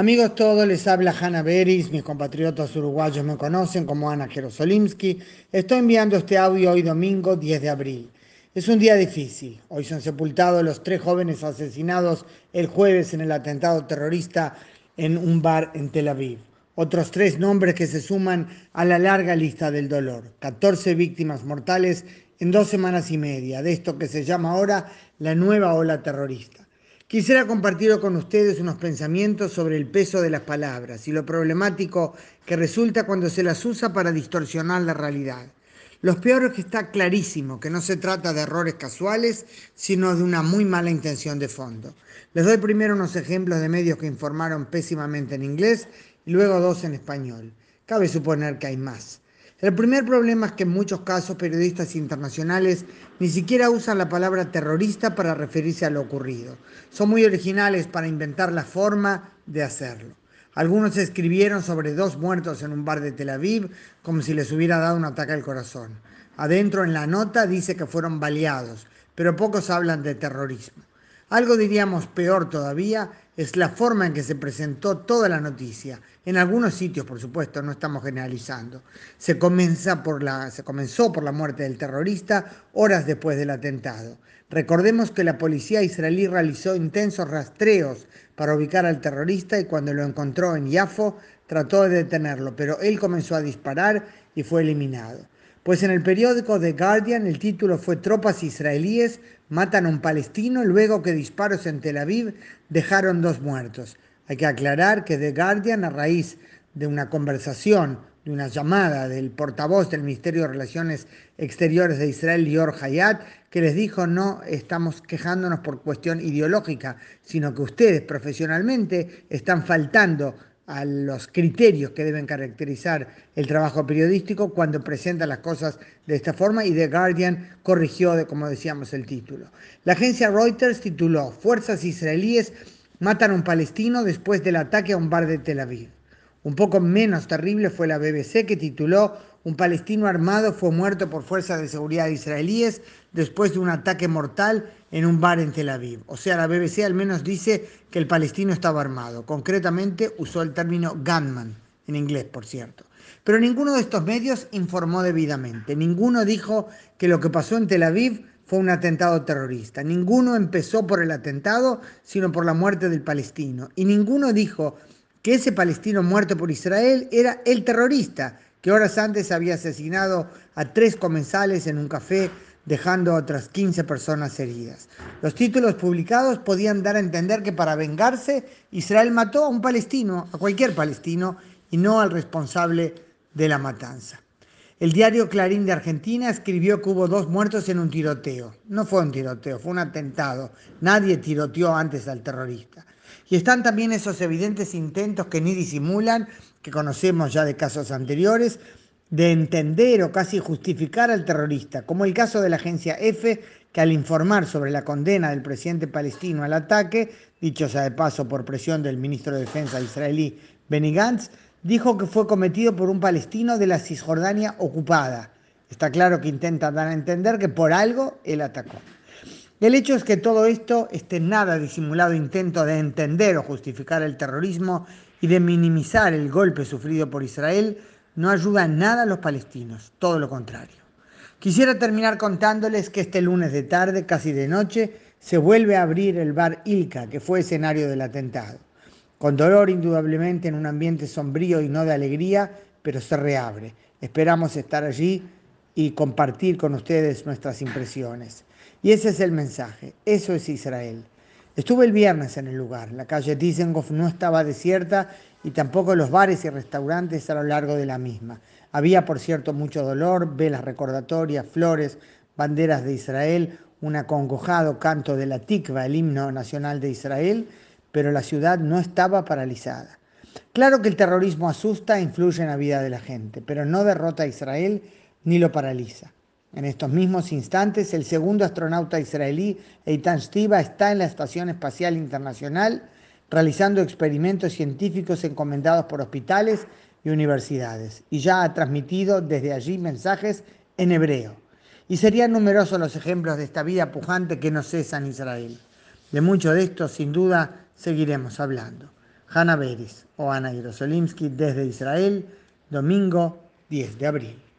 Amigos todos, les habla Hanna Beris, mis compatriotas uruguayos me conocen como Ana Jerosolimsky. Estoy enviando este audio hoy domingo 10 de abril. Es un día difícil. Hoy son sepultados los tres jóvenes asesinados el jueves en el atentado terrorista en un bar en Tel Aviv. Otros tres nombres que se suman a la larga lista del dolor. 14 víctimas mortales en dos semanas y media de esto que se llama ahora la nueva ola terrorista. Quisiera compartir con ustedes unos pensamientos sobre el peso de las palabras y lo problemático que resulta cuando se las usa para distorsionar la realidad. Lo peor es que está clarísimo que no se trata de errores casuales, sino de una muy mala intención de fondo. Les doy primero unos ejemplos de medios que informaron pésimamente en inglés y luego dos en español. Cabe suponer que hay más. El primer problema es que en muchos casos periodistas internacionales ni siquiera usan la palabra terrorista para referirse a lo ocurrido. Son muy originales para inventar la forma de hacerlo. Algunos escribieron sobre dos muertos en un bar de Tel Aviv como si les hubiera dado un ataque al corazón. Adentro en la nota dice que fueron baleados, pero pocos hablan de terrorismo. Algo diríamos peor todavía es la forma en que se presentó toda la noticia. En algunos sitios, por supuesto, no estamos generalizando. Se, comenzó por la muerte del terrorista horas después del atentado. Recordemos que la policía israelí realizó intensos rastreos para ubicar al terrorista y cuando lo encontró en Yafo trató de detenerlo, pero él comenzó a disparar y fue eliminado. Pues en el periódico The Guardian el título fue Tropas israelíes matan a un palestino luego que disparos en Tel Aviv dejaron dos muertos. Hay que aclarar que The Guardian, a raíz de una conversación, de una llamada del portavoz del Ministerio de Relaciones Exteriores de Israel, Lior Hayat, que les dijo no estamos quejándonos por cuestión ideológica, sino que ustedes profesionalmente están faltando a los criterios que deben caracterizar el trabajo periodístico cuando presenta las cosas de esta forma y The Guardian corrigió, de, como decíamos, el título. La agencia Reuters tituló Fuerzas israelíes matan a un palestino después del ataque a un bar de Tel Aviv. Un poco menos terrible fue la BBC que tituló Un palestino armado fue muerto por fuerzas de seguridad israelíes después de un ataque mortal en un bar en Tel Aviv. O sea, la BBC al menos dice que el palestino estaba armado. Concretamente usó el término gunman, en inglés, por cierto. Pero ninguno de estos medios informó debidamente. Ninguno dijo que lo que pasó en Tel Aviv fue un atentado terrorista. Ninguno empezó por el atentado, sino por la muerte del palestino. Y ninguno dijo que ese palestino muerto por Israel era el terrorista, que horas antes había asesinado a tres comensales en un café dejando a otras 15 personas heridas. Los títulos publicados podían dar a entender que para vengarse Israel mató a un palestino, a cualquier palestino, y no al responsable de la matanza. El diario Clarín de Argentina escribió que hubo dos muertos en un tiroteo. No fue un tiroteo, fue un atentado. Nadie tiroteó antes al terrorista. Y están también esos evidentes intentos que ni disimulan, que conocemos ya de casos anteriores, de entender o casi justificar al terrorista, como el caso de la agencia EFE, que al informar sobre la condena del presidente palestino al ataque, dicho sea de paso por presión del ministro de Defensa israelí Benny Gantz, dijo que fue cometido por un palestino de la Cisjordania ocupada. Está claro que intenta dar a entender que por algo él atacó. El hecho es que todo esto, este nada disimulado intento de entender o justificar el terrorismo y de minimizar el golpe sufrido por Israel, no ayuda en nada a los palestinos, todo lo contrario. Quisiera terminar contándoles que este lunes de tarde, casi de noche, se vuelve a abrir el bar Ilka, que fue escenario del atentado. Con dolor, indudablemente, en un ambiente sombrío y no de alegría, pero se reabre. Esperamos estar allí y compartir con ustedes nuestras impresiones. Y ese es el mensaje, eso es Israel. Estuve el viernes en el lugar, la calle Dizengoff no estaba desierta y tampoco los bares y restaurantes a lo largo de la misma. Había, por cierto, mucho dolor, velas recordatorias, flores, banderas de Israel, un acongojado canto de la tikva, el himno nacional de Israel, pero la ciudad no estaba paralizada. Claro que el terrorismo asusta e influye en la vida de la gente, pero no derrota a Israel ni lo paraliza. En estos mismos instantes, el segundo astronauta israelí, Eitan Stiva, está en la Estación Espacial Internacional realizando experimentos científicos encomendados por hospitales y universidades, y ya ha transmitido desde allí mensajes en hebreo. Y serían numerosos los ejemplos de esta vida pujante que no cesa en Israel. De mucho de esto, sin duda, seguiremos hablando. Hanna Beris o Ana Jerosolimsky desde Israel, domingo 10 de abril.